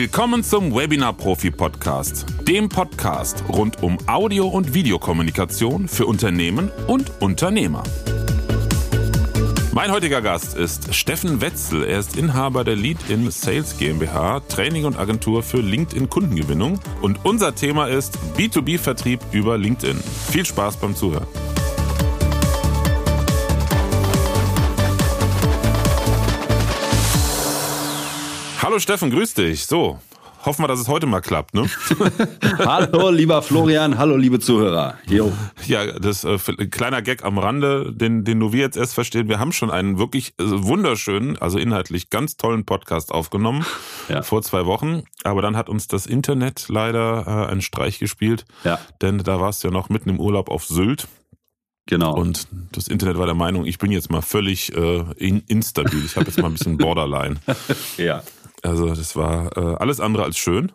Willkommen zum Webinar Profi Podcast, dem Podcast rund um Audio- und Videokommunikation für Unternehmen und Unternehmer. Mein heutiger Gast ist Steffen Wetzel. Er ist Inhaber der Lead-In Sales GmbH, Training und Agentur für LinkedIn-Kundengewinnung. Und unser Thema ist B2B-Vertrieb über LinkedIn. Viel Spaß beim Zuhören. Hallo Steffen, grüß dich. So, hoffen wir, dass es heute mal klappt, ne? hallo, lieber Florian, hallo, liebe Zuhörer. Jo. Ja, das äh, kleiner Gag am Rande, den, den nur wir jetzt erst verstehen. Wir haben schon einen wirklich äh, wunderschönen, also inhaltlich ganz tollen Podcast aufgenommen ja. vor zwei Wochen. Aber dann hat uns das Internet leider äh, einen Streich gespielt. Ja. Denn da warst du ja noch mitten im Urlaub auf Sylt. Genau. Und das Internet war der Meinung, ich bin jetzt mal völlig äh, in, instabil. Ich habe jetzt mal ein bisschen Borderline. ja. Also das war äh, alles andere als schön.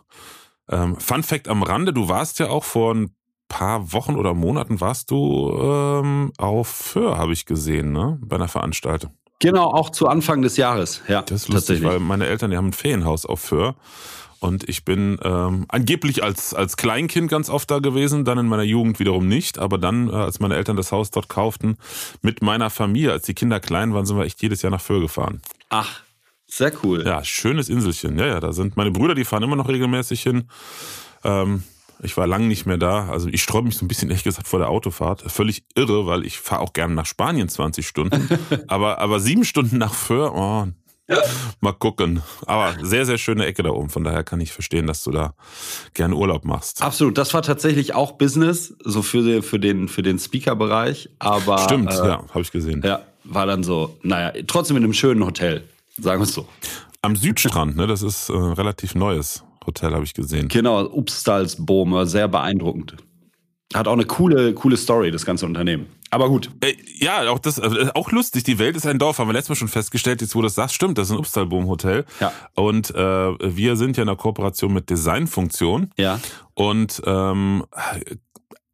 Ähm, Fun Fact am Rande, du warst ja auch vor ein paar Wochen oder Monaten warst du ähm, auf Föhr, habe ich gesehen, ne? Bei einer Veranstaltung. Genau, auch zu Anfang des Jahres, ja. Das ist lustig, weil meine Eltern, die haben ein Ferienhaus auf Föhr. Und ich bin ähm, angeblich als, als Kleinkind ganz oft da gewesen, dann in meiner Jugend wiederum nicht. Aber dann, äh, als meine Eltern das Haus dort kauften, mit meiner Familie, als die Kinder klein waren, sind wir echt jedes Jahr nach Föhr gefahren. Ach, sehr cool. Ja, schönes Inselchen. Ja, ja, da sind meine Brüder, die fahren immer noch regelmäßig hin. Ähm, ich war lange nicht mehr da. Also ich sträube mich so ein bisschen, ehrlich gesagt, vor der Autofahrt. Völlig irre, weil ich fahre auch gerne nach Spanien 20 Stunden. aber, aber sieben Stunden nach Föhr, oh, mal gucken. Aber sehr, sehr schöne Ecke da oben. Von daher kann ich verstehen, dass du da gerne Urlaub machst. Absolut. Das war tatsächlich auch Business, so für, den, für den, für den Speaker-Bereich. Aber. Stimmt, äh, ja, habe ich gesehen. Ja, war dann so, naja, trotzdem in einem schönen Hotel. Sagen wir es so. Am Südstrand, ne? Das ist äh, relativ neues Hotel, habe ich gesehen. Genau, Upstalsboom, sehr beeindruckend. Hat auch eine coole, coole Story, das ganze Unternehmen. Aber gut. Äh, ja, auch das, äh, auch lustig. Die Welt ist ein Dorf, haben wir letztes Mal schon festgestellt. Jetzt, wo du das sagst, stimmt, das ist ein Upstalboom Hotel. Ja. Und äh, wir sind ja in der Kooperation mit Designfunktion. Ja. Und ähm,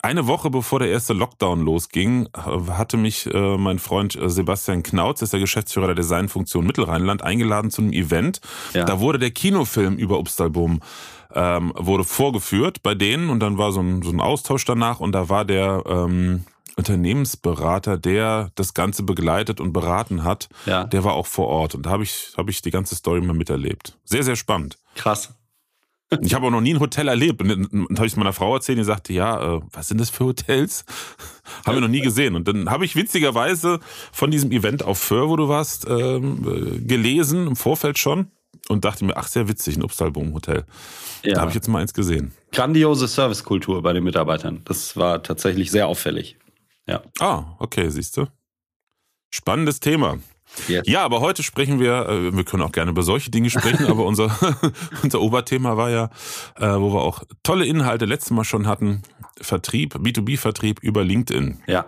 eine Woche bevor der erste Lockdown losging, hatte mich äh, mein Freund äh, Sebastian Knautz, ist der Geschäftsführer der Designfunktion Mittelrheinland, eingeladen zu einem Event. Ja. Da wurde der Kinofilm über Upstalboom ähm, wurde vorgeführt bei denen und dann war so ein, so ein Austausch danach und da war der ähm, Unternehmensberater, der das Ganze begleitet und beraten hat, ja. der war auch vor Ort und da habe ich, hab ich die ganze Story mal miterlebt. Sehr, sehr spannend. Krass. Ich habe auch noch nie ein Hotel erlebt. Und dann habe ich es meiner Frau erzählt, die sagte, ja, äh, was sind das für Hotels? haben wir noch nie gesehen. Und dann habe ich witzigerweise von diesem Event auf Föhr, wo du warst, ähm, äh, gelesen, im Vorfeld schon. Und dachte mir, ach, sehr witzig, ein Obstalboom-Hotel. Ja. Da habe ich jetzt mal eins gesehen. Grandiose Servicekultur bei den Mitarbeitern. Das war tatsächlich sehr auffällig. Ja. Ah, okay, siehst du. Spannendes Thema. Yes. Ja, aber heute sprechen wir, äh, wir können auch gerne über solche Dinge sprechen, aber unser, unser Oberthema war ja, äh, wo wir auch tolle Inhalte letztes Mal schon hatten, Vertrieb, B2B-Vertrieb über LinkedIn. Ja.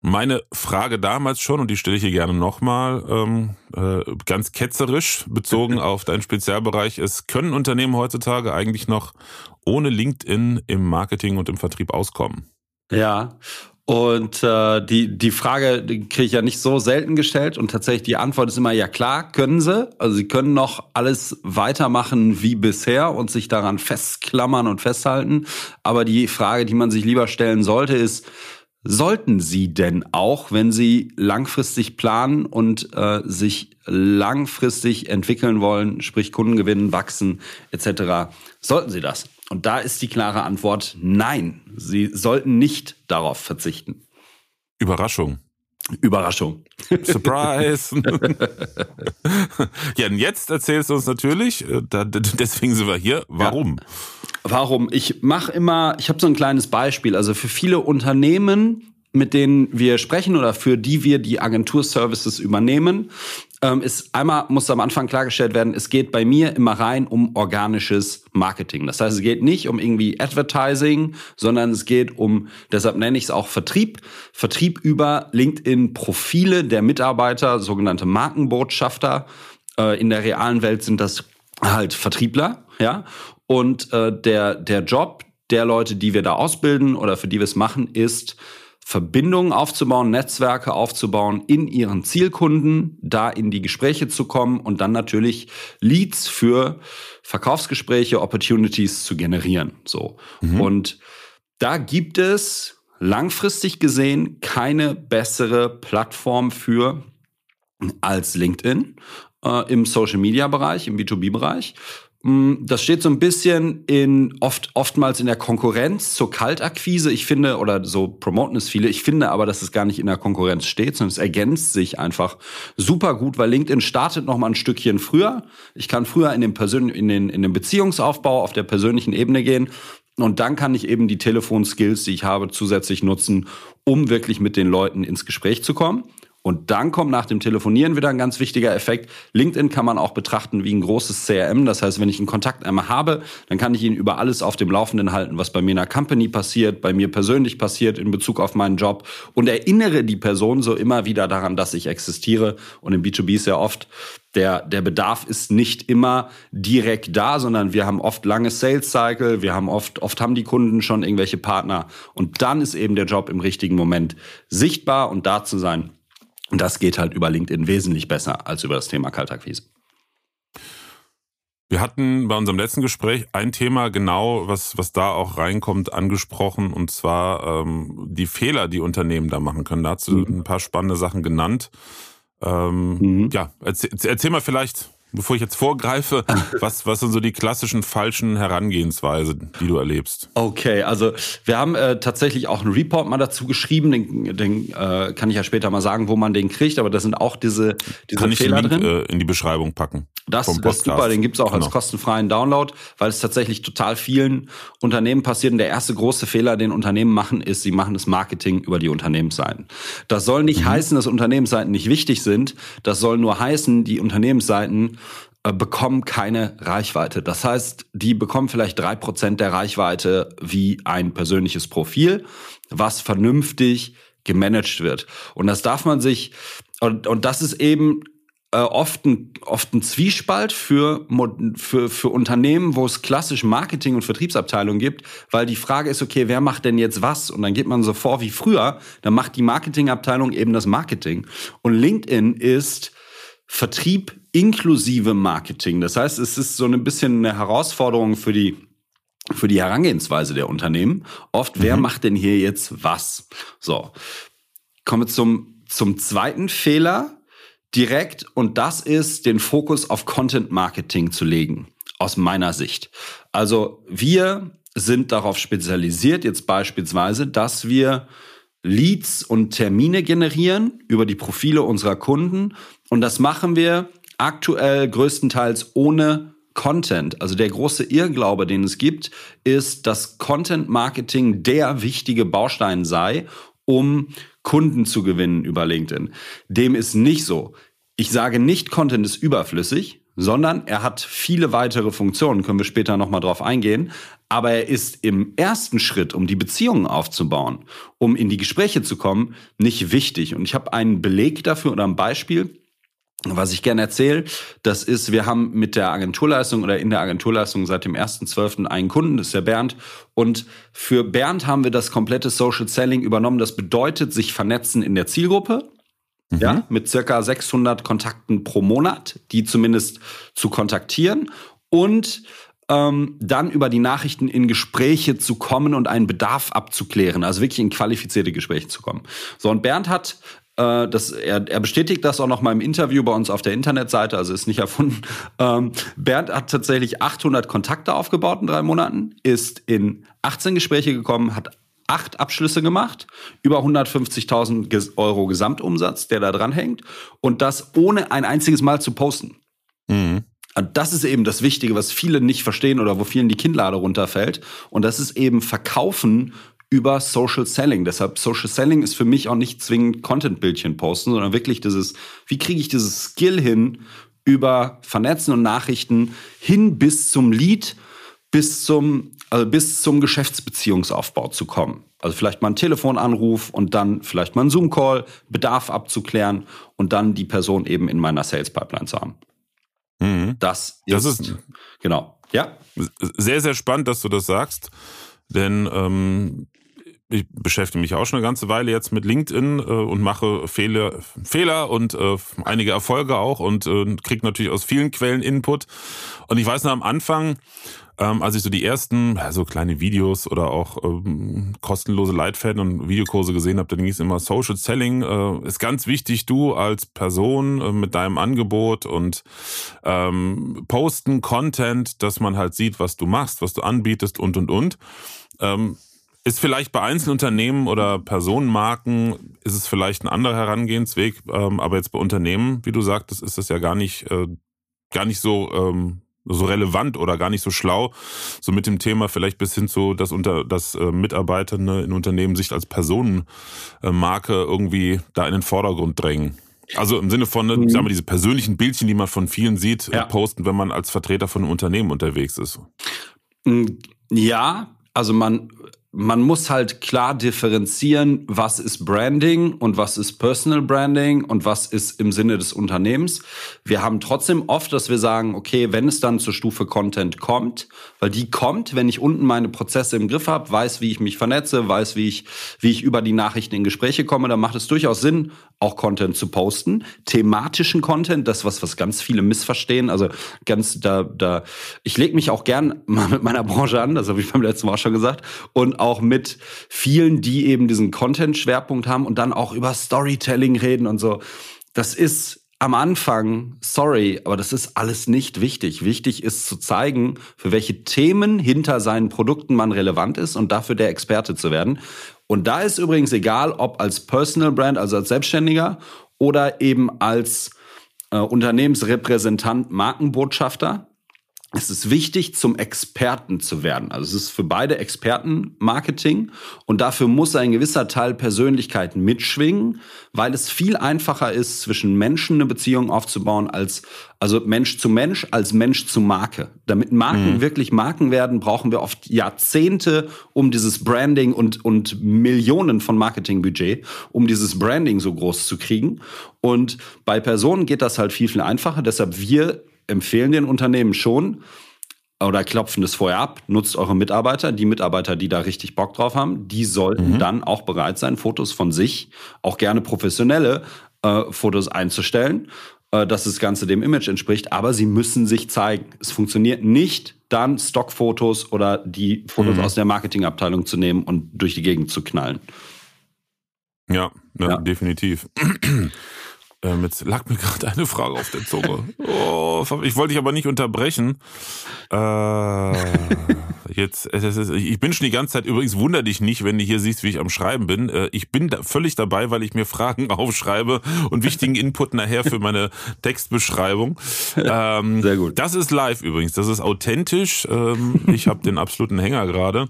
Meine Frage damals schon, und die stelle ich hier gerne nochmal, ähm, äh, ganz ketzerisch bezogen auf deinen Spezialbereich, ist, können Unternehmen heutzutage eigentlich noch ohne LinkedIn im Marketing und im Vertrieb auskommen? Ja, und äh, die, die Frage kriege ich ja nicht so selten gestellt und tatsächlich die Antwort ist immer ja klar, können sie. Also sie können noch alles weitermachen wie bisher und sich daran festklammern und festhalten. Aber die Frage, die man sich lieber stellen sollte, ist, sollten sie denn auch, wenn sie langfristig planen und äh, sich langfristig entwickeln wollen, sprich Kunden gewinnen, wachsen etc., sollten sie das? Und da ist die klare Antwort nein. Sie sollten nicht darauf verzichten. Überraschung. Überraschung. Surprise. ja, und jetzt erzählst du uns natürlich, äh, deswegen sind wir hier, warum? Ja. Warum? Ich mache immer, ich habe so ein kleines Beispiel. Also für viele Unternehmen, mit denen wir sprechen oder für die wir die Agenturservices übernehmen, ähm, ist einmal muss am Anfang klargestellt werden, es geht bei mir immer rein um organisches Marketing. Das heißt, es geht nicht um irgendwie Advertising, sondern es geht um, deshalb nenne ich es auch Vertrieb, Vertrieb über LinkedIn-Profile der Mitarbeiter, sogenannte Markenbotschafter. Äh, in der realen Welt sind das halt Vertriebler, ja. Und äh, der, der Job der Leute, die wir da ausbilden oder für die wir es machen, ist, Verbindungen aufzubauen, Netzwerke aufzubauen in ihren Zielkunden, da in die Gespräche zu kommen und dann natürlich Leads für Verkaufsgespräche, Opportunities zu generieren. So. Mhm. Und da gibt es langfristig gesehen keine bessere Plattform für als LinkedIn äh, im Social Media Bereich, im B2B-Bereich. Mm, das steht so ein bisschen in oft oftmals in der Konkurrenz zur Kaltakquise. Ich finde oder so promoten es viele. Ich finde aber, dass es gar nicht in der Konkurrenz steht, sondern es ergänzt sich einfach super gut, weil LinkedIn startet noch mal ein Stückchen früher. Ich kann früher in den Persön in den in den Beziehungsaufbau auf der persönlichen Ebene gehen und dann kann ich eben die Telefonskills, die ich habe, zusätzlich nutzen, um wirklich mit den Leuten ins Gespräch zu kommen. Und dann kommt nach dem Telefonieren wieder ein ganz wichtiger Effekt. LinkedIn kann man auch betrachten wie ein großes CRM. Das heißt, wenn ich einen Kontakt einmal habe, dann kann ich ihn über alles auf dem Laufenden halten, was bei mir in der Company passiert, bei mir persönlich passiert in Bezug auf meinen Job und erinnere die Person so immer wieder daran, dass ich existiere. Und im B2B ist ja oft der, der Bedarf ist nicht immer direkt da, sondern wir haben oft lange Sales Cycle, wir haben oft, oft haben die Kunden schon irgendwelche Partner und dann ist eben der Job im richtigen Moment sichtbar und da zu sein. Und das geht halt über LinkedIn wesentlich besser als über das Thema Kaltakquise. Wir hatten bei unserem letzten Gespräch ein Thema genau, was, was da auch reinkommt, angesprochen, und zwar ähm, die Fehler, die Unternehmen da machen können. Da hast du mhm. ein paar spannende Sachen genannt. Ähm, mhm. Ja, erzähl, erzähl mal vielleicht bevor ich jetzt vorgreife, was, was sind so die klassischen falschen Herangehensweisen, die du erlebst? Okay, also wir haben äh, tatsächlich auch einen Report mal dazu geschrieben, den, den äh, kann ich ja später mal sagen, wo man den kriegt, aber da sind auch diese, diese kann Fehler ich den Link, drin. Äh, in die Beschreibung packen. Das, das ist super, den gibt's auch genau. als kostenfreien Download, weil es tatsächlich total vielen Unternehmen passiert. Und der erste große Fehler, den Unternehmen machen, ist, sie machen das Marketing über die Unternehmensseiten. Das soll nicht mhm. heißen, dass Unternehmensseiten nicht wichtig sind. Das soll nur heißen, die Unternehmensseiten äh, bekommen keine Reichweite. Das heißt, die bekommen vielleicht drei Prozent der Reichweite wie ein persönliches Profil, was vernünftig gemanagt wird. Und das darf man sich, und, und das ist eben äh, oft, ein, oft ein Zwiespalt für, für, für Unternehmen, wo es klassisch Marketing- und Vertriebsabteilungen gibt, weil die Frage ist, okay, wer macht denn jetzt was? Und dann geht man so vor wie früher, dann macht die Marketingabteilung eben das Marketing. Und LinkedIn ist Vertrieb inklusive Marketing. Das heißt, es ist so ein bisschen eine Herausforderung für die für die Herangehensweise der Unternehmen. Oft, wer mhm. macht denn hier jetzt was? So, kommen wir zum, zum zweiten Fehler direkt und das ist, den Fokus auf Content Marketing zu legen, aus meiner Sicht. Also wir sind darauf spezialisiert, jetzt beispielsweise, dass wir Leads und Termine generieren über die Profile unserer Kunden und das machen wir aktuell größtenteils ohne Content. Also der große Irrglaube, den es gibt, ist, dass Content Marketing der wichtige Baustein sei, um Kunden zu gewinnen über LinkedIn. Dem ist nicht so. Ich sage nicht, Content ist überflüssig, sondern er hat viele weitere Funktionen, können wir später nochmal drauf eingehen. Aber er ist im ersten Schritt, um die Beziehungen aufzubauen, um in die Gespräche zu kommen, nicht wichtig. Und ich habe einen Beleg dafür oder ein Beispiel. Was ich gerne erzähle, das ist, wir haben mit der Agenturleistung oder in der Agenturleistung seit dem 1.12. einen Kunden, das ist der Bernd. Und für Bernd haben wir das komplette Social Selling übernommen. Das bedeutet, sich vernetzen in der Zielgruppe. Mhm. Ja, mit circa 600 Kontakten pro Monat, die zumindest zu kontaktieren und ähm, dann über die Nachrichten in Gespräche zu kommen und einen Bedarf abzuklären, also wirklich in qualifizierte Gespräche zu kommen. So, und Bernd hat äh, das, er, er bestätigt das auch noch mal im Interview bei uns auf der Internetseite, also ist nicht erfunden. Ähm, Bernd hat tatsächlich 800 Kontakte aufgebaut in drei Monaten, ist in 18 Gespräche gekommen, hat acht Abschlüsse gemacht, über 150.000 Euro Gesamtumsatz, der da dran hängt und das ohne ein einziges Mal zu posten. Mhm. Und das ist eben das Wichtige, was viele nicht verstehen oder wo vielen die Kinnlade runterfällt. Und das ist eben Verkaufen über Social Selling. Deshalb Social Selling ist für mich auch nicht zwingend Content-Bildchen posten, sondern wirklich dieses, wie kriege ich dieses Skill hin, über Vernetzen und Nachrichten hin bis zum Lead, bis zum, also bis zum Geschäftsbeziehungsaufbau zu kommen. Also vielleicht mal einen Telefonanruf und dann vielleicht mal einen Zoom-Call, Bedarf abzuklären und dann die Person eben in meiner Sales-Pipeline zu haben. Mhm. Das, ist, das ist genau. Ja. Sehr, sehr spannend, dass du das sagst. Denn ähm, ich beschäftige mich auch schon eine ganze Weile jetzt mit LinkedIn äh, und mache Fehler, Fehler und äh, einige Erfolge auch und äh, kriege natürlich aus vielen Quellen Input. Und ich weiß noch am Anfang, ähm, als ich so die ersten, ja, so kleine Videos oder auch ähm, kostenlose Leitfäden und Videokurse gesehen habe, dann ging es immer Social Selling äh, ist ganz wichtig, du als Person äh, mit deinem Angebot und ähm, posten Content, dass man halt sieht, was du machst, was du anbietest und und und. Ähm, ist vielleicht bei Einzelunternehmen oder Personenmarken ist es vielleicht ein anderer Herangehensweg, ähm, aber jetzt bei Unternehmen, wie du sagtest, ist das ja gar nicht, äh, gar nicht so ähm, so relevant oder gar nicht so schlau, so mit dem Thema vielleicht bis hin zu, dass unter dass äh, Mitarbeiter ne, in Unternehmen sich als Personenmarke irgendwie da in den Vordergrund drängen. Also im Sinne von, ne, ich sag mal, diese persönlichen Bildchen, die man von vielen sieht, ja. posten, wenn man als Vertreter von einem Unternehmen unterwegs ist. Mm, ja, also man man muss halt klar differenzieren, was ist Branding und was ist Personal Branding und was ist im Sinne des Unternehmens. Wir haben trotzdem oft, dass wir sagen, okay, wenn es dann zur Stufe Content kommt, weil die kommt, wenn ich unten meine Prozesse im Griff habe, weiß, wie ich mich vernetze, weiß, wie ich, wie ich über die Nachrichten in Gespräche komme, dann macht es durchaus Sinn, auch Content zu posten. Thematischen Content, das was, was ganz viele missverstehen. Also ganz da, da, ich lege mich auch gern mal mit meiner Branche an, das habe ich beim letzten Mal auch schon gesagt. Und auch mit vielen, die eben diesen Content-Schwerpunkt haben und dann auch über Storytelling reden und so. Das ist am Anfang, sorry, aber das ist alles nicht wichtig. Wichtig ist zu zeigen, für welche Themen hinter seinen Produkten man relevant ist und dafür der Experte zu werden. Und da ist übrigens egal, ob als Personal Brand, also als Selbstständiger oder eben als äh, Unternehmensrepräsentant, Markenbotschafter es ist wichtig, zum Experten zu werden. Also es ist für beide Experten Marketing und dafür muss ein gewisser Teil Persönlichkeit mitschwingen, weil es viel einfacher ist, zwischen Menschen eine Beziehung aufzubauen als also Mensch zu Mensch als Mensch zu Marke. Damit Marken mhm. wirklich Marken werden, brauchen wir oft Jahrzehnte, um dieses Branding und und Millionen von Marketingbudget, um dieses Branding so groß zu kriegen. Und bei Personen geht das halt viel viel einfacher. Deshalb wir empfehlen den Unternehmen schon oder klopfen das vorher ab, nutzt eure Mitarbeiter, die Mitarbeiter, die da richtig Bock drauf haben, die sollten mhm. dann auch bereit sein, Fotos von sich, auch gerne professionelle äh, Fotos einzustellen, äh, dass das Ganze dem Image entspricht, aber sie müssen sich zeigen. Es funktioniert nicht, dann Stockfotos oder die Fotos mhm. aus der Marketingabteilung zu nehmen und durch die Gegend zu knallen. Ja, ja, ja. definitiv. Ähm, jetzt lag mir gerade eine Frage auf der Zunge. Oh, ich wollte dich aber nicht unterbrechen. Äh, jetzt, ich bin schon die ganze Zeit, übrigens wunder dich nicht, wenn du hier siehst, wie ich am Schreiben bin. Äh, ich bin da völlig dabei, weil ich mir Fragen aufschreibe und wichtigen Input nachher für meine Textbeschreibung. Ähm, Sehr gut. Das ist live übrigens, das ist authentisch. Ähm, ich habe den absoluten Hänger gerade.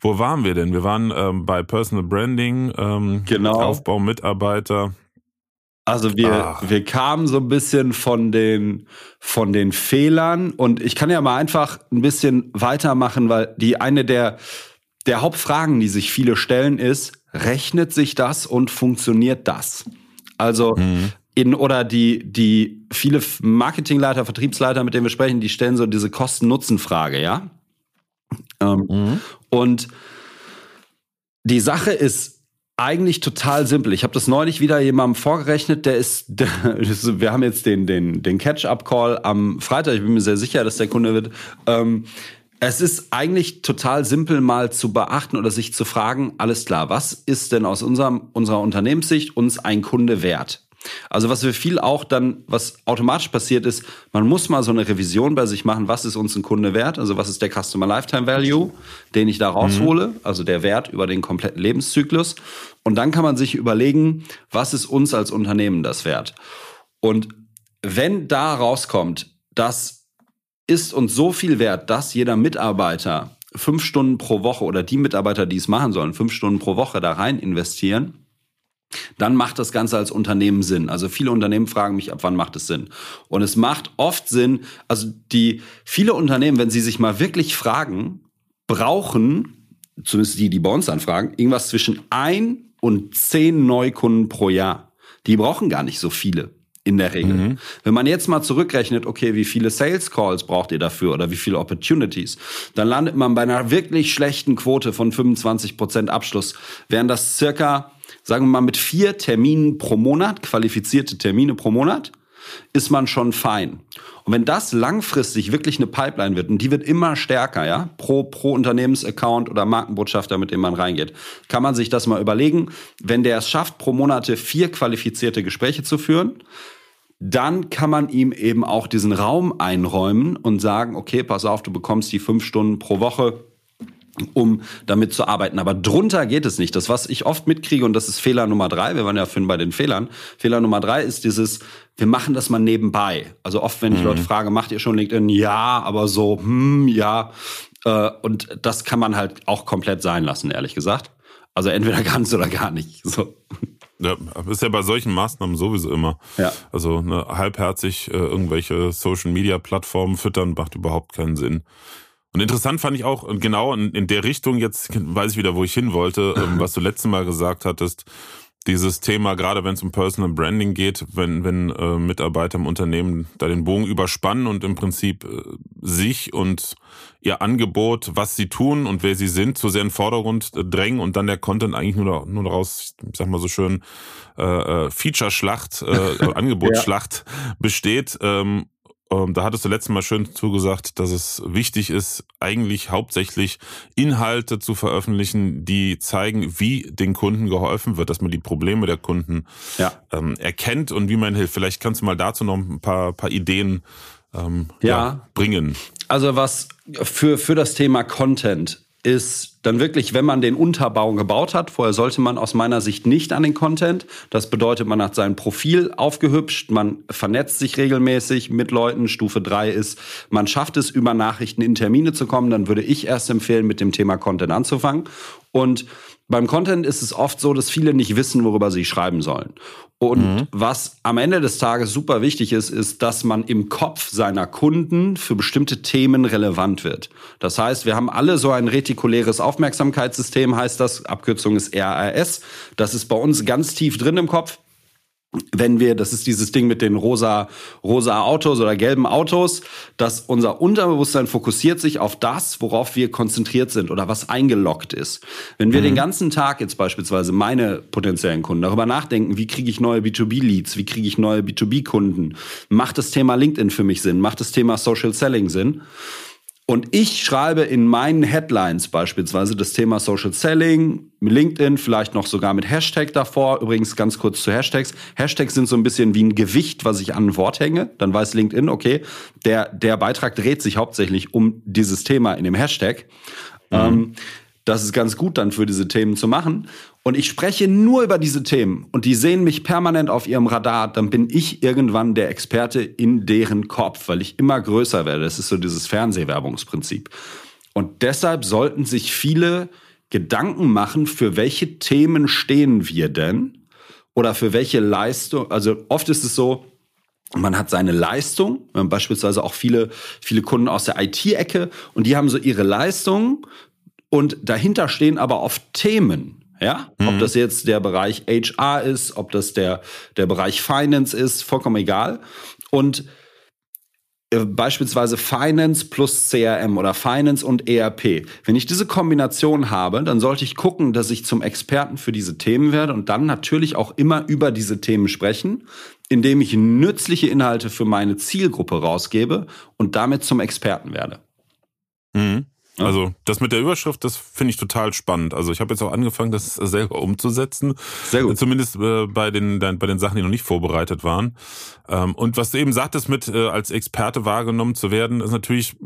Wo waren wir denn? Wir waren ähm, bei Personal Branding, ähm, genau. Aufbau Mitarbeiter. Also wir, Ach. wir kamen so ein bisschen von den, von den Fehlern und ich kann ja mal einfach ein bisschen weitermachen, weil die eine der, der Hauptfragen, die sich viele stellen, ist, rechnet sich das und funktioniert das? Also mhm. in, oder die, die viele Marketingleiter, Vertriebsleiter, mit denen wir sprechen, die stellen so diese Kosten-Nutzen-Frage, ja? Ähm, mhm. Und die Sache ist, eigentlich total simpel. Ich habe das neulich wieder jemandem vorgerechnet, der ist, der, wir haben jetzt den, den, den Catch-up-Call am Freitag, ich bin mir sehr sicher, dass der Kunde wird. Ähm, es ist eigentlich total simpel mal zu beachten oder sich zu fragen, alles klar, was ist denn aus unserem, unserer Unternehmenssicht uns ein Kunde wert? Also was wir viel auch dann, was automatisch passiert ist, man muss mal so eine Revision bei sich machen, was ist uns ein Kunde wert, also was ist der Customer Lifetime Value, den ich da raushole, mhm. also der Wert über den kompletten Lebenszyklus. Und dann kann man sich überlegen, was ist uns als Unternehmen das wert. Und wenn da rauskommt, das ist uns so viel wert, dass jeder Mitarbeiter fünf Stunden pro Woche oder die Mitarbeiter, die es machen sollen, fünf Stunden pro Woche da rein investieren, dann macht das Ganze als Unternehmen Sinn. Also viele Unternehmen fragen mich, ab wann macht es Sinn? Und es macht oft Sinn, also die viele Unternehmen, wenn sie sich mal wirklich fragen, brauchen, zumindest die, die bei uns anfragen, irgendwas zwischen ein und zehn Neukunden pro Jahr. Die brauchen gar nicht so viele in der Regel. Mhm. Wenn man jetzt mal zurückrechnet, okay, wie viele Sales Calls braucht ihr dafür oder wie viele Opportunities, dann landet man bei einer wirklich schlechten Quote von 25 Prozent Abschluss. Wären das circa, sagen wir mal, mit vier Terminen pro Monat, qualifizierte Termine pro Monat, ist man schon fein. Und wenn das langfristig wirklich eine Pipeline wird, und die wird immer stärker, ja, pro, pro Unternehmensaccount oder Markenbotschafter, mit dem man reingeht, kann man sich das mal überlegen. Wenn der es schafft, pro Monate vier qualifizierte Gespräche zu führen, dann kann man ihm eben auch diesen Raum einräumen und sagen, okay, pass auf, du bekommst die fünf Stunden pro Woche um damit zu arbeiten. Aber drunter geht es nicht. Das, was ich oft mitkriege, und das ist Fehler Nummer drei, wir waren ja vorhin bei den Fehlern. Fehler Nummer drei ist dieses, wir machen das mal nebenbei. Also oft, wenn ich mhm. Leute frage, macht ihr schon LinkedIn? Ja, aber so, hm, ja. Äh, und das kann man halt auch komplett sein lassen, ehrlich gesagt. Also entweder ganz oder gar nicht. So. Ja, ist ja bei solchen Maßnahmen sowieso immer. Ja. Also ne, halbherzig äh, irgendwelche Social Media Plattformen füttern macht überhaupt keinen Sinn. Und interessant fand ich auch, und genau in, in der Richtung, jetzt weiß ich wieder, wo ich hin wollte, ähm, was du letztes Mal gesagt hattest, dieses Thema, gerade wenn es um Personal Branding geht, wenn, wenn äh, Mitarbeiter im Unternehmen da den Bogen überspannen und im Prinzip äh, sich und ihr Angebot, was sie tun und wer sie sind, zu sehr in den Vordergrund äh, drängen und dann der Content eigentlich nur, nur daraus, ich sag mal so schön, äh, äh Feature-Schlacht, äh, Angebotsschlacht ja. besteht. Ähm, ähm, da hattest du letztes Mal schön zugesagt, dass es wichtig ist, eigentlich hauptsächlich Inhalte zu veröffentlichen, die zeigen, wie den Kunden geholfen wird, dass man die Probleme der Kunden ja. ähm, erkennt und wie man hilft. Vielleicht kannst du mal dazu noch ein paar, paar Ideen ähm, ja. ja bringen. Also was für, für das Thema Content ist dann wirklich, wenn man den Unterbau gebaut hat, vorher sollte man aus meiner Sicht nicht an den Content. Das bedeutet, man hat sein Profil aufgehübscht, man vernetzt sich regelmäßig mit Leuten. Stufe drei ist, man schafft es, über Nachrichten in Termine zu kommen. Dann würde ich erst empfehlen, mit dem Thema Content anzufangen. Und beim Content ist es oft so, dass viele nicht wissen, worüber sie schreiben sollen. Und mhm. was am Ende des Tages super wichtig ist, ist, dass man im Kopf seiner Kunden für bestimmte Themen relevant wird. Das heißt, wir haben alle so ein retikuläres Aufmerksamkeitssystem, heißt das. Abkürzung ist RAS. Das ist bei uns ganz tief drin im Kopf wenn wir, das ist dieses Ding mit den rosa, rosa Autos oder gelben Autos, dass unser Unterbewusstsein fokussiert sich auf das, worauf wir konzentriert sind oder was eingeloggt ist. Wenn wir mhm. den ganzen Tag jetzt beispielsweise meine potenziellen Kunden darüber nachdenken, wie kriege ich neue B2B-Leads, wie kriege ich neue B2B-Kunden, macht das Thema LinkedIn für mich Sinn, macht das Thema Social Selling Sinn, und ich schreibe in meinen Headlines beispielsweise das Thema Social Selling, LinkedIn, vielleicht noch sogar mit Hashtag davor. Übrigens ganz kurz zu Hashtags. Hashtags sind so ein bisschen wie ein Gewicht, was ich an ein Wort hänge. Dann weiß LinkedIn, okay, der, der Beitrag dreht sich hauptsächlich um dieses Thema in dem Hashtag. Mhm. Ähm, das ist ganz gut dann für diese Themen zu machen. Und ich spreche nur über diese Themen und die sehen mich permanent auf ihrem Radar, dann bin ich irgendwann der Experte in deren Kopf, weil ich immer größer werde. Das ist so dieses Fernsehwerbungsprinzip. Und deshalb sollten sich viele Gedanken machen, für welche Themen stehen wir denn? Oder für welche Leistung? Also oft ist es so, man hat seine Leistung, beispielsweise auch viele, viele Kunden aus der IT-Ecke und die haben so ihre Leistung und dahinter stehen aber oft Themen. Ja, mhm. ob das jetzt der Bereich HR ist, ob das der, der Bereich Finance ist, vollkommen egal. Und äh, beispielsweise Finance plus CRM oder Finance und ERP. Wenn ich diese Kombination habe, dann sollte ich gucken, dass ich zum Experten für diese Themen werde und dann natürlich auch immer über diese Themen sprechen, indem ich nützliche Inhalte für meine Zielgruppe rausgebe und damit zum Experten werde. Mhm. Also das mit der Überschrift, das finde ich total spannend. Also ich habe jetzt auch angefangen, das selber umzusetzen. Sehr gut. Zumindest äh, bei den bei den Sachen, die noch nicht vorbereitet waren. Ähm, und was du eben sagtest, mit äh, als Experte wahrgenommen zu werden, ist natürlich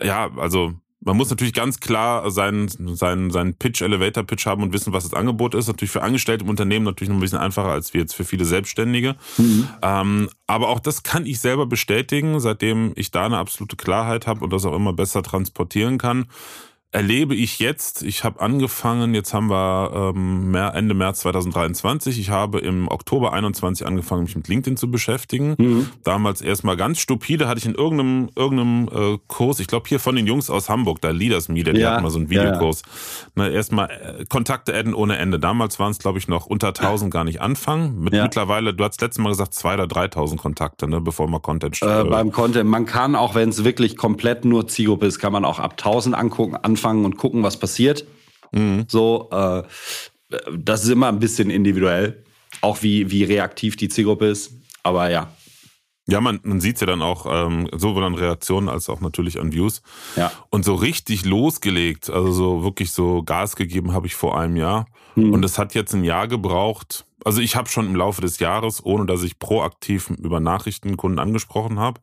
ja also man muss natürlich ganz klar seinen, seinen, seinen Pitch, Elevator Pitch haben und wissen, was das Angebot ist. Natürlich für Angestellte im Unternehmen natürlich noch ein bisschen einfacher als wir jetzt für viele Selbstständige. Mhm. Ähm, aber auch das kann ich selber bestätigen, seitdem ich da eine absolute Klarheit habe und das auch immer besser transportieren kann erlebe ich jetzt, ich habe angefangen, jetzt haben wir ähm, Ende März 2023, ich habe im Oktober 21 angefangen, mich mit LinkedIn zu beschäftigen. Mhm. Damals erstmal ganz stupide, hatte ich in irgendeinem, irgendeinem äh, Kurs, ich glaube hier von den Jungs aus Hamburg, da Leaders Media, die ja. hatten mal so einen Videokurs. Ja, ja. erstmal äh, Kontakte adden ohne Ende. Damals waren es, glaube ich, noch unter 1000 gar nicht anfangen. Mit mittlerweile, du hast letztes Mal gesagt, 2.000 oder 3.000 Kontakte, ne, bevor man Content äh, Beim Content, man kann auch, wenn es wirklich komplett nur Zielgruppe ist, kann man auch ab 1000 angucken, anfangen und gucken, was passiert. Mhm. So, äh, das ist immer ein bisschen individuell, auch wie, wie reaktiv die Zielgruppe ist. Aber ja. Ja, man, man sieht ja dann auch ähm, sowohl an Reaktionen als auch natürlich an Views. Ja. Und so richtig losgelegt, also so wirklich so Gas gegeben habe ich vor einem Jahr. Mhm. Und es hat jetzt ein Jahr gebraucht. Also ich habe schon im Laufe des Jahres, ohne dass ich proaktiv über Nachrichten Kunden angesprochen habe,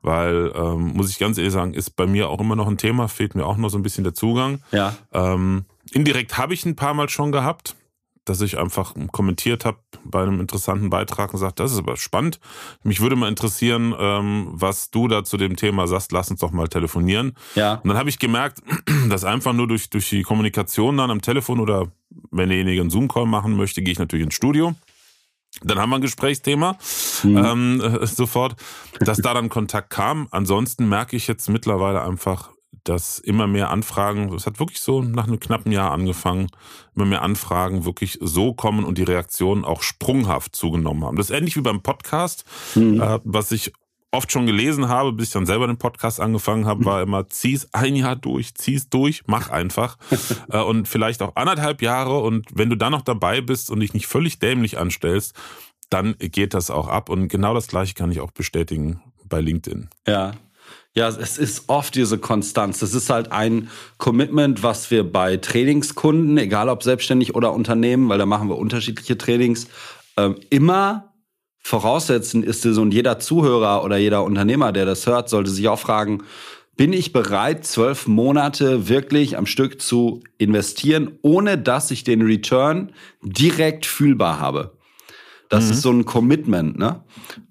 weil, ähm, muss ich ganz ehrlich sagen, ist bei mir auch immer noch ein Thema, fehlt mir auch noch so ein bisschen der Zugang. Ja. Ähm, indirekt habe ich ein paar Mal schon gehabt dass ich einfach kommentiert habe bei einem interessanten Beitrag und gesagt, das ist aber spannend. Mich würde mal interessieren, ähm, was du da zu dem Thema sagst, lass uns doch mal telefonieren. Ja. Und dann habe ich gemerkt, dass einfach nur durch, durch die Kommunikation dann am Telefon oder wenn derjenige einen Zoom-Call machen möchte, gehe ich natürlich ins Studio. Dann haben wir ein Gesprächsthema mhm. ähm, äh, sofort, dass da dann Kontakt kam. Ansonsten merke ich jetzt mittlerweile einfach, dass immer mehr Anfragen, es hat wirklich so nach einem knappen Jahr angefangen, immer mehr Anfragen wirklich so kommen und die Reaktionen auch sprunghaft zugenommen haben. Das ist ähnlich wie beim Podcast, mhm. äh, was ich oft schon gelesen habe, bis ich dann selber den Podcast angefangen habe, war immer, zieh's ein Jahr durch, zieh's durch, mach einfach. äh, und vielleicht auch anderthalb Jahre und wenn du dann noch dabei bist und dich nicht völlig dämlich anstellst, dann geht das auch ab. Und genau das gleiche kann ich auch bestätigen bei LinkedIn. Ja, ja, es ist oft diese Konstanz. Das ist halt ein Commitment, was wir bei Trainingskunden, egal ob selbstständig oder Unternehmen, weil da machen wir unterschiedliche Trainings, ähm, immer voraussetzen ist es und jeder Zuhörer oder jeder Unternehmer, der das hört, sollte sich auch fragen, bin ich bereit, zwölf Monate wirklich am Stück zu investieren, ohne dass ich den Return direkt fühlbar habe? Das mhm. ist so ein Commitment, ne?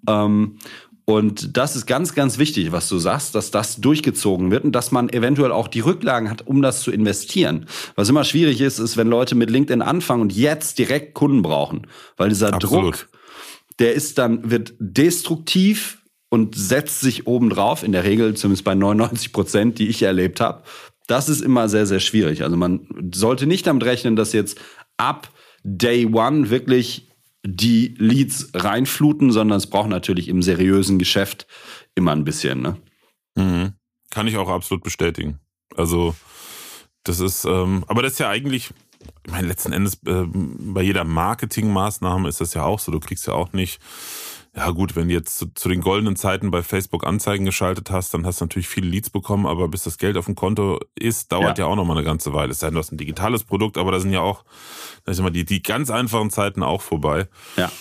Ähm, und das ist ganz, ganz wichtig, was du sagst, dass das durchgezogen wird und dass man eventuell auch die Rücklagen hat, um das zu investieren. Was immer schwierig ist, ist, wenn Leute mit LinkedIn anfangen und jetzt direkt Kunden brauchen, weil dieser Absolut. Druck, der ist dann, wird destruktiv und setzt sich obendrauf, in der Regel zumindest bei 99 Prozent, die ich erlebt habe. Das ist immer sehr, sehr schwierig. Also man sollte nicht damit rechnen, dass jetzt ab Day One wirklich die Leads reinfluten, sondern es braucht natürlich im seriösen Geschäft immer ein bisschen. Ne? Mhm. Kann ich auch absolut bestätigen. Also das ist, ähm, aber das ist ja eigentlich, ich meine, letzten Endes äh, bei jeder Marketingmaßnahme ist das ja auch so. Du kriegst ja auch nicht ja gut, wenn du jetzt zu, zu, den goldenen Zeiten bei Facebook Anzeigen geschaltet hast, dann hast du natürlich viele Leads bekommen, aber bis das Geld auf dem Konto ist, dauert ja, ja auch noch mal eine ganze Weile. Es sei denn, du hast ein digitales Produkt, aber da sind ja auch, da ist immer die, die ganz einfachen Zeiten auch vorbei. Ja.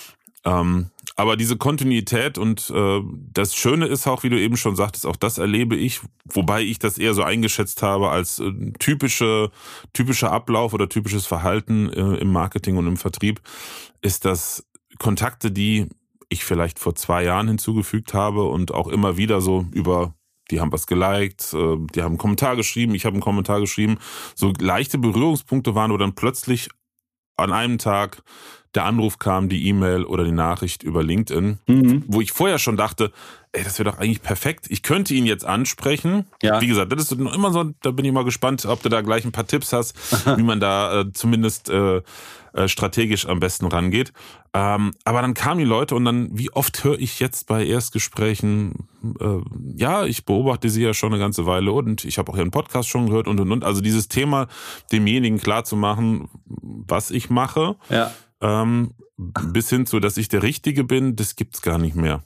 Ähm, aber diese Kontinuität und äh, das Schöne ist auch, wie du eben schon sagtest, auch das erlebe ich, wobei ich das eher so eingeschätzt habe als äh, typische, typischer Ablauf oder typisches Verhalten äh, im Marketing und im Vertrieb, ist, dass Kontakte, die ich vielleicht vor zwei Jahren hinzugefügt habe und auch immer wieder so über die haben was geliked, äh, die haben einen Kommentar geschrieben, ich habe einen Kommentar geschrieben. So leichte Berührungspunkte waren, wo dann plötzlich an einem Tag der Anruf kam, die E-Mail oder die Nachricht über LinkedIn, mhm. wo ich vorher schon dachte, ey, das wäre doch eigentlich perfekt. Ich könnte ihn jetzt ansprechen. Ja. Wie gesagt, das ist immer so, da bin ich mal gespannt, ob du da gleich ein paar Tipps hast, wie man da äh, zumindest äh, äh, strategisch am besten rangeht. Ähm, aber dann kamen die Leute und dann, wie oft höre ich jetzt bei Erstgesprächen, äh, ja, ich beobachte sie ja schon eine ganze Weile und ich habe auch ihren Podcast schon gehört und und und. Also dieses Thema, demjenigen klar zu machen, was ich mache. Ja ähm, bis hin zu, dass ich der Richtige bin, das gibt's gar nicht mehr.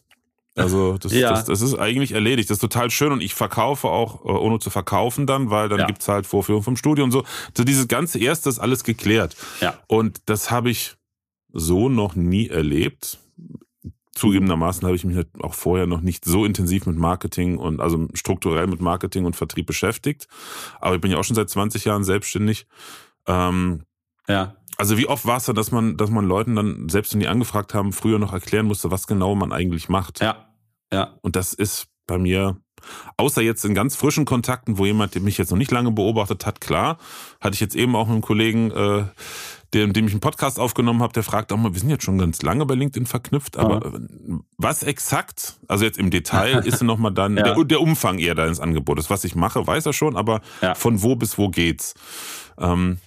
Also das, ja. das, das ist eigentlich erledigt. Das ist total schön und ich verkaufe auch, äh, ohne zu verkaufen dann, weil dann ja. gibt's halt Vorführung vom Studio und so. So dieses ganze Erste ist alles geklärt. Ja. Und das habe ich so noch nie erlebt. Zugegebenermaßen habe ich mich halt auch vorher noch nicht so intensiv mit Marketing und also strukturell mit Marketing und Vertrieb beschäftigt. Aber ich bin ja auch schon seit 20 Jahren selbstständig. Ähm, ja. Also wie oft war es dann, dass man, dass man Leuten dann, selbst wenn die angefragt haben, früher noch erklären musste, was genau man eigentlich macht. Ja. Ja. Und das ist bei mir Außer jetzt in ganz frischen Kontakten, wo jemand, der mich jetzt noch nicht lange beobachtet hat, klar, hatte ich jetzt eben auch mit einem Kollegen, äh, dem, dem ich einen Podcast aufgenommen habe, der fragt auch mal, wir sind jetzt schon ganz lange bei LinkedIn verknüpft, aber ja. was exakt, also jetzt im Detail, ist nochmal dann ja. der, der, Umfang eher deines Angebotes. Was ich mache, weiß er schon, aber ja. von wo bis wo geht's? Ähm,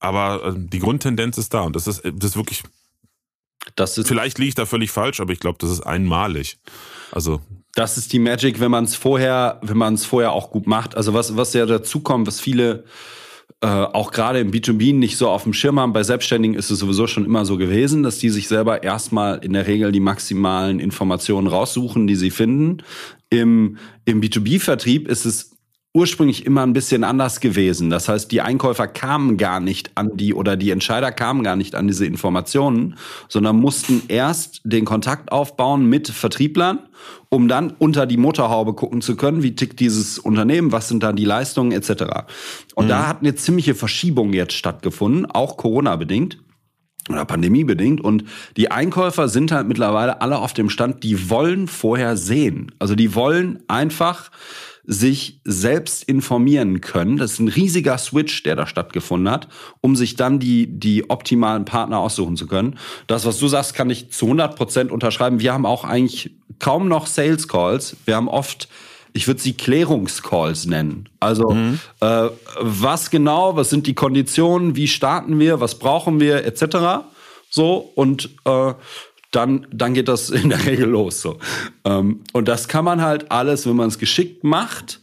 aber äh, die Grundtendenz ist da und das ist, das ist wirklich. Das ist Vielleicht liege ich da völlig falsch, aber ich glaube, das ist einmalig. Also das ist die Magic, wenn man es vorher, wenn man es vorher auch gut macht. Also was was ja dazu kommt, was viele äh, auch gerade im B2B nicht so auf dem Schirm haben. Bei Selbstständigen ist es sowieso schon immer so gewesen, dass die sich selber erstmal in der Regel die maximalen Informationen raussuchen, die sie finden. Im, im B2B-Vertrieb ist es ursprünglich immer ein bisschen anders gewesen. Das heißt, die Einkäufer kamen gar nicht an die oder die Entscheider kamen gar nicht an diese Informationen, sondern mussten erst den Kontakt aufbauen mit Vertrieblern, um dann unter die Motorhaube gucken zu können, wie tickt dieses Unternehmen, was sind da die Leistungen etc. Und mhm. da hat eine ziemliche Verschiebung jetzt stattgefunden, auch Corona bedingt oder Pandemie bedingt und die Einkäufer sind halt mittlerweile alle auf dem Stand, die wollen vorher sehen. Also die wollen einfach sich selbst informieren können. Das ist ein riesiger Switch, der da stattgefunden hat, um sich dann die, die optimalen Partner aussuchen zu können. Das, was du sagst, kann ich zu 100 Prozent unterschreiben. Wir haben auch eigentlich kaum noch Sales Calls. Wir haben oft ich würde sie Klärungscalls nennen. Also mhm. äh, was genau, was sind die Konditionen, wie starten wir, was brauchen wir, etc. So und äh, dann, dann geht das in der Regel los. So. Ähm, und das kann man halt alles, wenn man es geschickt macht,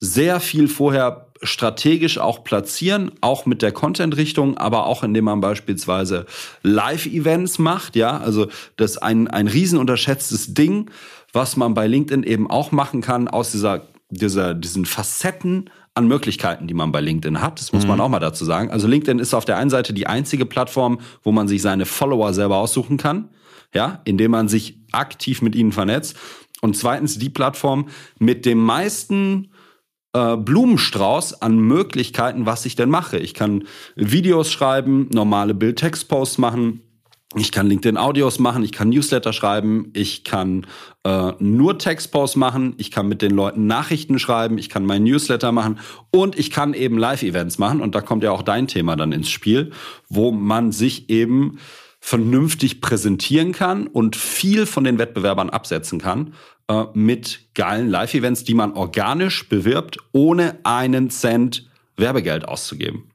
sehr viel vorher strategisch auch platzieren, auch mit der Content-Richtung, aber auch indem man beispielsweise Live-Events macht, ja, also das ist ein, ein riesen unterschätztes Ding, was man bei LinkedIn eben auch machen kann, aus dieser, dieser, diesen Facetten an Möglichkeiten, die man bei LinkedIn hat. Das muss mhm. man auch mal dazu sagen. Also LinkedIn ist auf der einen Seite die einzige Plattform, wo man sich seine Follower selber aussuchen kann ja, indem man sich aktiv mit ihnen vernetzt. Und zweitens die Plattform mit dem meisten äh, Blumenstrauß an Möglichkeiten, was ich denn mache. Ich kann Videos schreiben, normale Bild-Text-Posts machen, ich kann LinkedIn-Audios machen, ich kann Newsletter schreiben, ich kann äh, nur Textposts machen, ich kann mit den Leuten Nachrichten schreiben, ich kann meinen Newsletter machen und ich kann eben Live-Events machen. Und da kommt ja auch dein Thema dann ins Spiel, wo man sich eben vernünftig präsentieren kann und viel von den Wettbewerbern absetzen kann äh, mit geilen Live-Events, die man organisch bewirbt, ohne einen Cent Werbegeld auszugeben.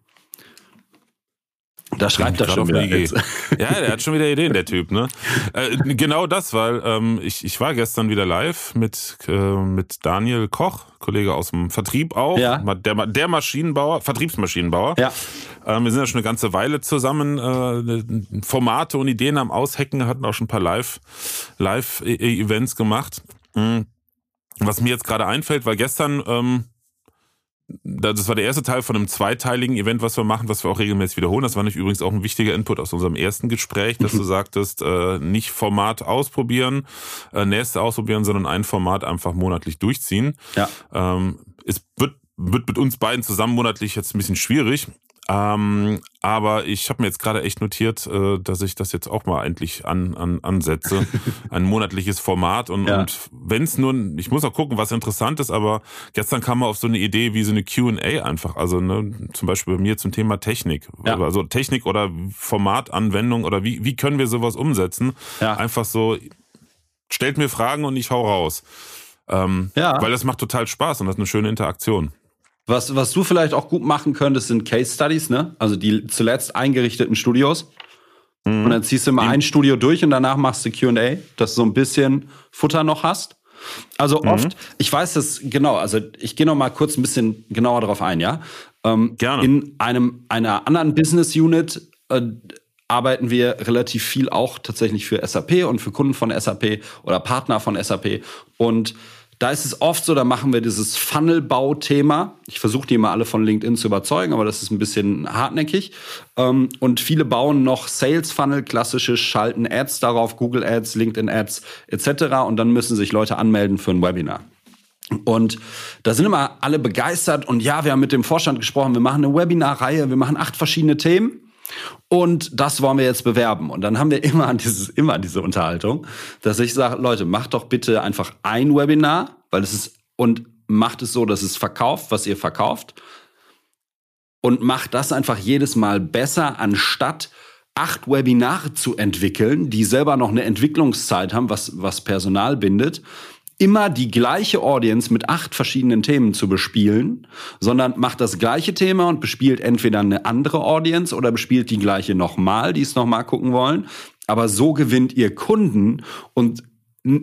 Da schreibt er schon wieder. Ja, der hat schon wieder Ideen, der Typ. Ne? Äh, genau das, weil ähm, ich, ich war gestern wieder live mit, äh, mit Daniel Koch, Kollege aus dem Vertrieb auch, ja. der, der Maschinenbauer, Vertriebsmaschinenbauer. Ja. Ähm, wir sind ja schon eine ganze Weile zusammen, äh, Formate und Ideen am Aushacken, hatten auch schon ein paar Live, Live-Events gemacht. Mhm. Was mir jetzt gerade einfällt, war gestern... Ähm, das war der erste Teil von einem zweiteiligen Event, was wir machen, was wir auch regelmäßig wiederholen. Das war nicht übrigens auch ein wichtiger Input aus unserem ersten Gespräch, dass du sagtest, äh, nicht Format ausprobieren, äh, nächste ausprobieren, sondern ein Format einfach monatlich durchziehen. Ja. Ähm, es wird, wird mit uns beiden zusammen monatlich jetzt ein bisschen schwierig. Ähm, aber ich habe mir jetzt gerade echt notiert, äh, dass ich das jetzt auch mal endlich an, an, ansetze. Ein monatliches Format. Und, ja. und wenn es nur, ich muss auch gucken, was interessant ist, aber gestern kam man auf so eine Idee wie so eine QA einfach. Also ne, zum Beispiel bei mir zum Thema Technik. Ja. Also Technik oder Formatanwendung oder wie, wie können wir sowas umsetzen? Ja. Einfach so, stellt mir Fragen und ich hau raus. Ähm, ja. Weil das macht total Spaß und das ist eine schöne Interaktion. Was, was du vielleicht auch gut machen könntest, sind Case Studies, ne? Also die zuletzt eingerichteten Studios. Mhm. Und dann ziehst du mal ein Studio durch und danach machst du QA, dass du so ein bisschen Futter noch hast. Also mhm. oft, ich weiß das genau, also ich gehe noch mal kurz ein bisschen genauer darauf ein, ja. Ähm, Gerne. In einem einer anderen Business Unit äh, arbeiten wir relativ viel auch tatsächlich für SAP und für Kunden von SAP oder Partner von SAP und da ist es oft so, da machen wir dieses Funnel-Bau-Thema. Ich versuche die mal alle von LinkedIn zu überzeugen, aber das ist ein bisschen hartnäckig. Ähm, und viele bauen noch Sales-Funnel, klassische, schalten Ads darauf, Google Ads, LinkedIn Ads etc. Und dann müssen sich Leute anmelden für ein Webinar. Und da sind immer alle begeistert und ja, wir haben mit dem Vorstand gesprochen, wir machen eine Webinar-Reihe, wir machen acht verschiedene Themen. Und das wollen wir jetzt bewerben. Und dann haben wir immer, dieses, immer diese Unterhaltung, dass ich sage, Leute, macht doch bitte einfach ein Webinar, weil es ist, und macht es so, dass es verkauft, was ihr verkauft. Und macht das einfach jedes Mal besser, anstatt acht Webinare zu entwickeln, die selber noch eine Entwicklungszeit haben, was, was Personal bindet, immer die gleiche Audience mit acht verschiedenen Themen zu bespielen, sondern macht das gleiche Thema und bespielt entweder eine andere Audience oder bespielt die gleiche nochmal, die es nochmal gucken wollen. Aber so gewinnt ihr Kunden und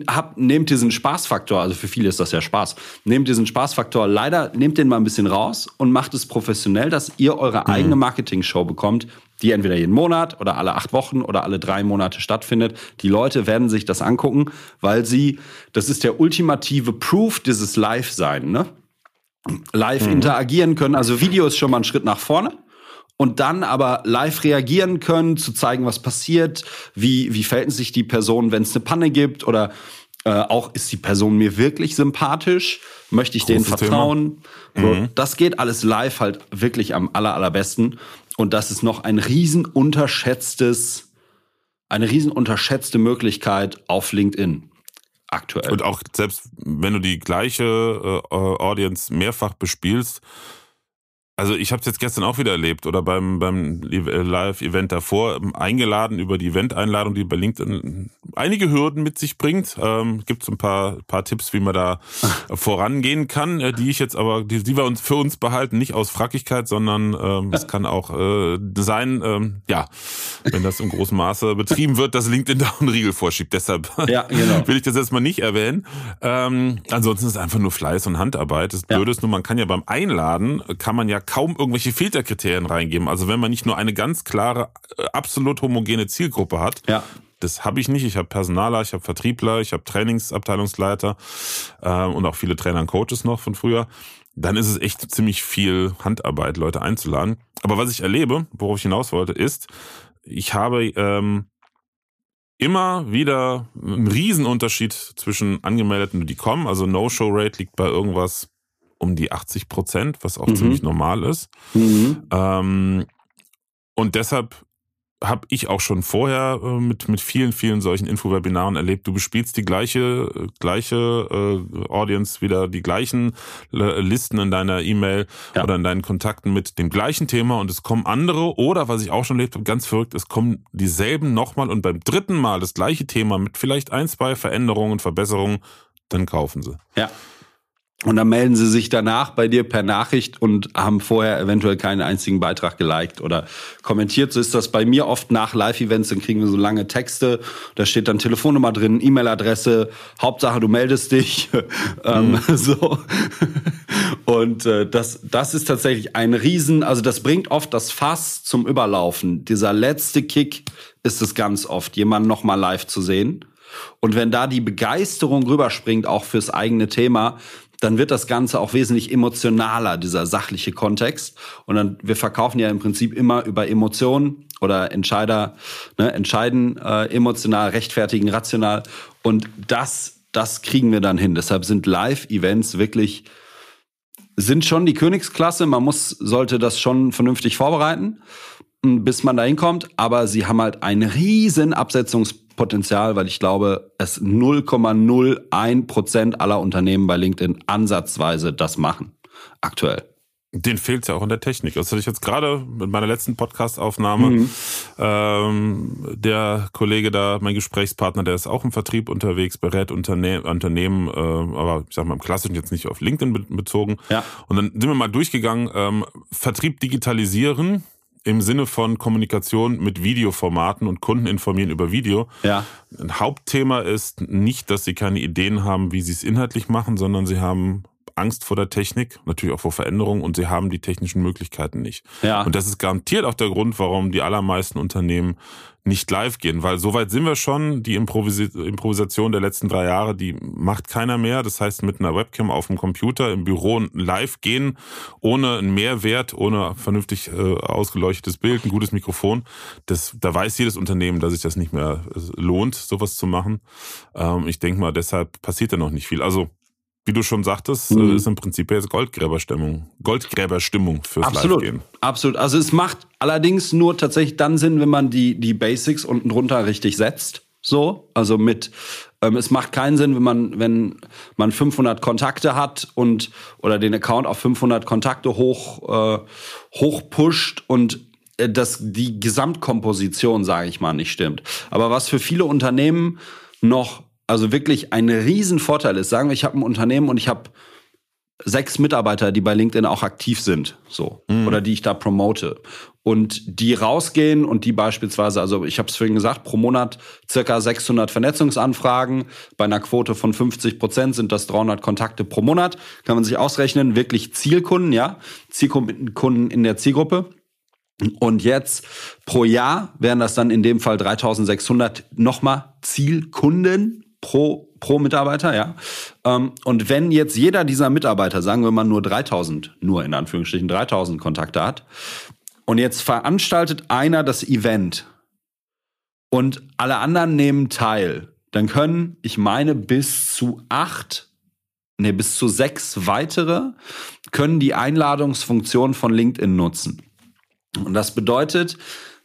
habt, nehmt diesen Spaßfaktor, also für viele ist das ja Spaß, nehmt diesen Spaßfaktor leider, nehmt den mal ein bisschen raus und macht es professionell, dass ihr eure mhm. eigene Marketing-Show bekommt, die entweder jeden Monat oder alle acht Wochen oder alle drei Monate stattfindet. Die Leute werden sich das angucken, weil sie, das ist der ultimative Proof dieses Live-Sein, ne? Live mhm. interagieren können. Also Video ist schon mal ein Schritt nach vorne und dann aber live reagieren können, zu zeigen, was passiert, wie, wie verhält sich die Person, wenn es eine Panne gibt oder äh, auch ist die Person mir wirklich sympathisch, möchte ich Großes denen vertrauen. Mhm. Das geht alles live halt wirklich am aller, allerbesten. Und das ist noch ein riesen unterschätztes, eine riesen unterschätzte Möglichkeit auf LinkedIn aktuell. Und auch selbst wenn du die gleiche äh, Audience mehrfach bespielst, also ich habe es jetzt gestern auch wieder erlebt oder beim, beim Live-Event davor eingeladen über die Event-Einladung, die bei LinkedIn einige Hürden mit sich bringt. Ähm, Gibt es ein paar, paar Tipps, wie man da vorangehen kann, äh, die ich jetzt aber, die, die wir uns für uns behalten, nicht aus Frackigkeit, sondern ähm, es kann auch äh, sein, ähm, ja, wenn das im großen Maße betrieben wird, dass LinkedIn da einen Riegel vorschiebt. Deshalb ja, genau. will ich das jetzt mal nicht erwähnen. Ähm, ansonsten ist es einfach nur Fleiß und Handarbeit. Das Blöde ist nur, man kann ja beim Einladen, kann man ja kaum irgendwelche Filterkriterien reingeben. Also wenn man nicht nur eine ganz klare, äh, absolut homogene Zielgruppe hat, ja. Das habe ich nicht. Ich habe Personaler, ich habe Vertriebler, ich habe Trainingsabteilungsleiter äh, und auch viele Trainer und Coaches noch von früher. Dann ist es echt ziemlich viel Handarbeit, Leute einzuladen. Aber was ich erlebe, worauf ich hinaus wollte, ist, ich habe ähm, immer wieder einen Riesenunterschied zwischen Angemeldeten, die kommen. Also No-Show-Rate liegt bei irgendwas um die 80 Prozent, was auch mhm. ziemlich normal ist. Mhm. Ähm, und deshalb habe ich auch schon vorher äh, mit, mit vielen, vielen solchen Infowebinaren erlebt. Du bespielst die gleiche, gleiche äh, Audience, wieder die gleichen äh, Listen in deiner E-Mail ja. oder in deinen Kontakten mit dem gleichen Thema und es kommen andere oder, was ich auch schon erlebt habe, ganz verrückt, es kommen dieselben nochmal und beim dritten Mal das gleiche Thema mit vielleicht ein, zwei Veränderungen, Verbesserungen, dann kaufen sie. Ja. Und dann melden sie sich danach bei dir per Nachricht und haben vorher eventuell keinen einzigen Beitrag geliked oder kommentiert. So ist das bei mir oft nach Live-Events, dann kriegen wir so lange Texte. Da steht dann Telefonnummer drin, E-Mail-Adresse, Hauptsache du meldest dich. ähm, mhm. so. Und äh, das, das ist tatsächlich ein Riesen, also das bringt oft das Fass zum Überlaufen. Dieser letzte Kick ist es ganz oft, jemanden nochmal live zu sehen. Und wenn da die Begeisterung rüberspringt, auch fürs eigene Thema, dann wird das Ganze auch wesentlich emotionaler, dieser sachliche Kontext. Und dann, wir verkaufen ja im Prinzip immer über Emotionen oder Entscheider ne, entscheiden äh, emotional, rechtfertigen, rational. Und das, das kriegen wir dann hin. Deshalb sind Live-Events wirklich sind schon die Königsklasse. Man muss, sollte das schon vernünftig vorbereiten, bis man da hinkommt. Aber sie haben halt einen riesen Absetzungs Potenzial, weil ich glaube, es 0,01 Prozent aller Unternehmen bei LinkedIn ansatzweise das machen. Aktuell. Den fehlt ja auch in der Technik. Das hatte ich jetzt gerade mit meiner letzten Podcast-Aufnahme. Mhm. Ähm, der Kollege da, mein Gesprächspartner, der ist auch im Vertrieb unterwegs, berät Unterne Unternehmen, äh, aber ich sag mal im Klassischen jetzt nicht auf LinkedIn bezogen. Ja. Und dann sind wir mal durchgegangen, ähm, Vertrieb digitalisieren, im Sinne von Kommunikation mit Videoformaten und Kunden informieren über Video. Ja. Ein Hauptthema ist nicht, dass sie keine Ideen haben, wie sie es inhaltlich machen, sondern sie haben Angst vor der Technik, natürlich auch vor Veränderungen und sie haben die technischen Möglichkeiten nicht. Ja. Und das ist garantiert auch der Grund, warum die allermeisten Unternehmen nicht live gehen, weil soweit sind wir schon. Die Improvis Improvisation der letzten drei Jahre, die macht keiner mehr. Das heißt, mit einer Webcam auf dem Computer im Büro live gehen, ohne einen Mehrwert, ohne vernünftig äh, ausgeleuchtetes Bild, ein gutes Mikrofon. Das, da weiß jedes Unternehmen, dass sich das nicht mehr äh, lohnt, sowas zu machen. Ähm, ich denke mal, deshalb passiert da noch nicht viel. Also wie du schon sagtest, äh, mhm. ist im Prinzip jetzt Goldgräberstimmung. Goldgräberstimmung fürs Absolut. Live-Gehen. Absolut. Also es macht allerdings nur tatsächlich dann Sinn, wenn man die, die Basics unten drunter richtig setzt. So, also mit, ähm, es macht keinen Sinn, wenn man, wenn man 500 Kontakte hat und, oder den Account auf 500 Kontakte hoch, äh, hoch pusht und äh, dass die Gesamtkomposition, sage ich mal, nicht stimmt. Aber was für viele Unternehmen noch, also wirklich ein Riesenvorteil ist, sagen wir, ich habe ein Unternehmen und ich habe sechs Mitarbeiter, die bei LinkedIn auch aktiv sind, so mhm. oder die ich da promote. Und die rausgehen und die beispielsweise, also ich habe es vorhin gesagt, pro Monat circa 600 Vernetzungsanfragen, bei einer Quote von 50 Prozent sind das 300 Kontakte pro Monat, kann man sich ausrechnen, wirklich Zielkunden, ja, Zielkunden in der Zielgruppe. Und jetzt pro Jahr wären das dann in dem Fall 3600 nochmal Zielkunden pro pro Mitarbeiter, ja. Ähm, und wenn jetzt jeder dieser Mitarbeiter, sagen wir mal nur 3000, nur in Anführungsstrichen 3000 Kontakte hat, und jetzt veranstaltet einer das Event und alle anderen nehmen teil, dann können, ich meine, bis zu acht, nee, bis zu sechs weitere können die Einladungsfunktion von LinkedIn nutzen. Und das bedeutet,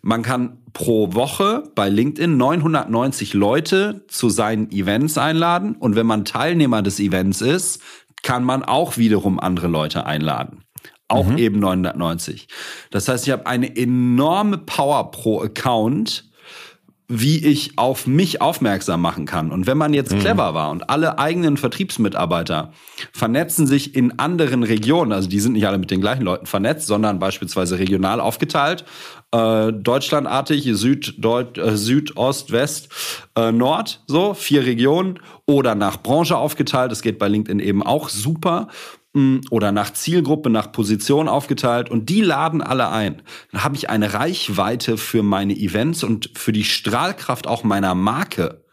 man kann pro Woche bei LinkedIn 990 Leute zu seinen Events einladen. Und wenn man Teilnehmer des Events ist, kann man auch wiederum andere Leute einladen. Auch mhm. eben 990. Das heißt, ich habe eine enorme Power pro Account wie ich auf mich aufmerksam machen kann. Und wenn man jetzt mhm. clever war und alle eigenen Vertriebsmitarbeiter vernetzen sich in anderen Regionen, also die sind nicht alle mit den gleichen Leuten vernetzt, sondern beispielsweise regional aufgeteilt, äh, deutschlandartig, Süd, Deut, äh, Süd, Ost, West, äh, Nord, so, vier Regionen oder nach Branche aufgeteilt. Das geht bei LinkedIn eben auch super oder nach Zielgruppe, nach Position aufgeteilt und die laden alle ein. Dann habe ich eine Reichweite für meine Events und für die Strahlkraft auch meiner Marke,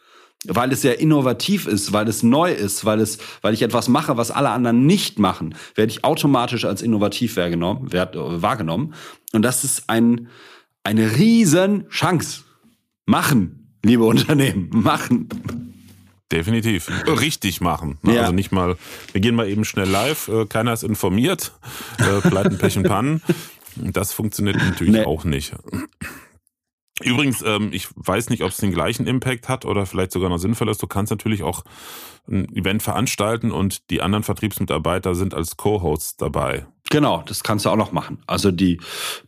weil es sehr innovativ ist, weil es neu ist, weil es, weil ich etwas mache, was alle anderen nicht machen, werde ich automatisch als innovativ wahrgenommen. Und das ist ein, eine riesen Chance. Machen, liebe Unternehmen, machen. Definitiv. Richtig machen. Ne? Ja. Also nicht mal, wir gehen mal eben schnell live, äh, keiner ist informiert, äh, Pleiten, Pech und Pannen. Das funktioniert natürlich nee. auch nicht. Übrigens, ähm, ich weiß nicht, ob es den gleichen Impact hat oder vielleicht sogar noch sinnvoll ist. Du kannst natürlich auch ein Event veranstalten und die anderen Vertriebsmitarbeiter sind als Co-Hosts dabei. Genau, das kannst du auch noch machen. Also die,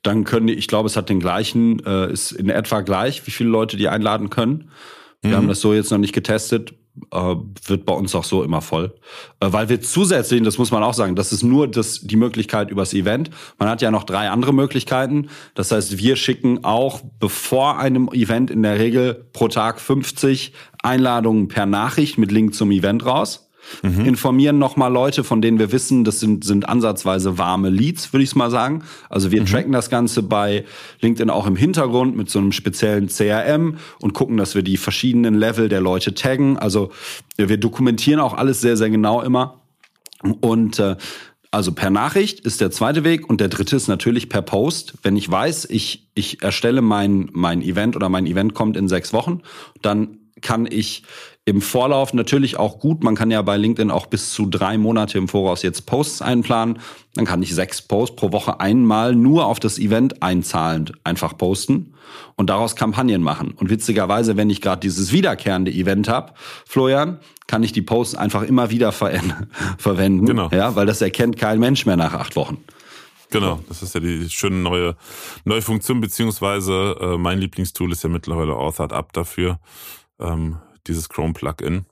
dann können die, ich glaube, es hat den gleichen, äh, ist in etwa gleich, wie viele Leute die einladen können. Wir mhm. haben das so jetzt noch nicht getestet äh, wird bei uns auch so immer voll. Äh, weil wir zusätzlich, das muss man auch sagen, das ist nur das, die Möglichkeit übers Event. Man hat ja noch drei andere Möglichkeiten. Das heißt, wir schicken auch bevor einem Event in der Regel pro Tag 50 Einladungen per Nachricht mit Link zum Event raus mhm. informieren nochmal Leute, von denen wir wissen, das sind, sind ansatzweise warme Leads, würde ich mal sagen. Also wir mhm. tracken das Ganze bei LinkedIn auch im Hintergrund mit so einem speziellen CRM und gucken, dass wir die verschiedenen Level der Leute taggen. Also wir dokumentieren auch alles sehr, sehr genau immer. Und äh, also per Nachricht ist der zweite Weg und der dritte ist natürlich per Post. Wenn ich weiß, ich, ich erstelle mein, mein Event oder mein Event kommt in sechs Wochen, dann kann ich im Vorlauf natürlich auch gut. Man kann ja bei LinkedIn auch bis zu drei Monate im Voraus jetzt Posts einplanen. Dann kann ich sechs Posts pro Woche einmal nur auf das Event einzahlend einfach posten und daraus Kampagnen machen. Und witzigerweise, wenn ich gerade dieses wiederkehrende Event habe, Florian, kann ich die Posts einfach immer wieder ver verwenden. Genau. Ja, weil das erkennt kein Mensch mehr nach acht Wochen. Genau, das ist ja die schöne neue, neue Funktion, beziehungsweise äh, mein Lieblingstool ist ja mittlerweile Authored Up dafür. Ähm, dieses Chrome-Plugin.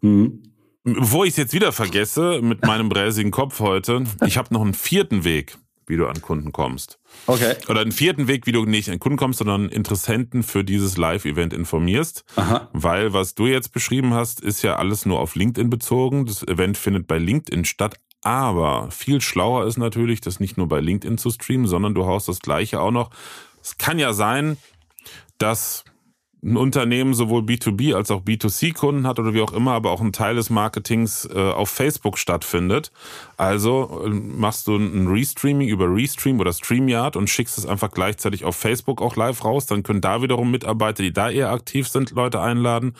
Mhm. Bevor ich es jetzt wieder vergesse, mit meinem bräsigen Kopf heute, ich habe noch einen vierten Weg, wie du an Kunden kommst. Okay. Oder einen vierten Weg, wie du nicht an Kunden kommst, sondern Interessenten für dieses Live-Event informierst. Aha. Weil was du jetzt beschrieben hast, ist ja alles nur auf LinkedIn bezogen. Das Event findet bei LinkedIn statt. Aber viel schlauer ist natürlich, das nicht nur bei LinkedIn zu streamen, sondern du haust das gleiche auch noch. Es kann ja sein, dass ein Unternehmen sowohl B2B als auch B2C-Kunden hat oder wie auch immer, aber auch ein Teil des Marketings äh, auf Facebook stattfindet. Also äh, machst du ein Restreaming über Restream oder StreamYard und schickst es einfach gleichzeitig auf Facebook auch live raus. Dann können da wiederum Mitarbeiter, die da eher aktiv sind, Leute einladen.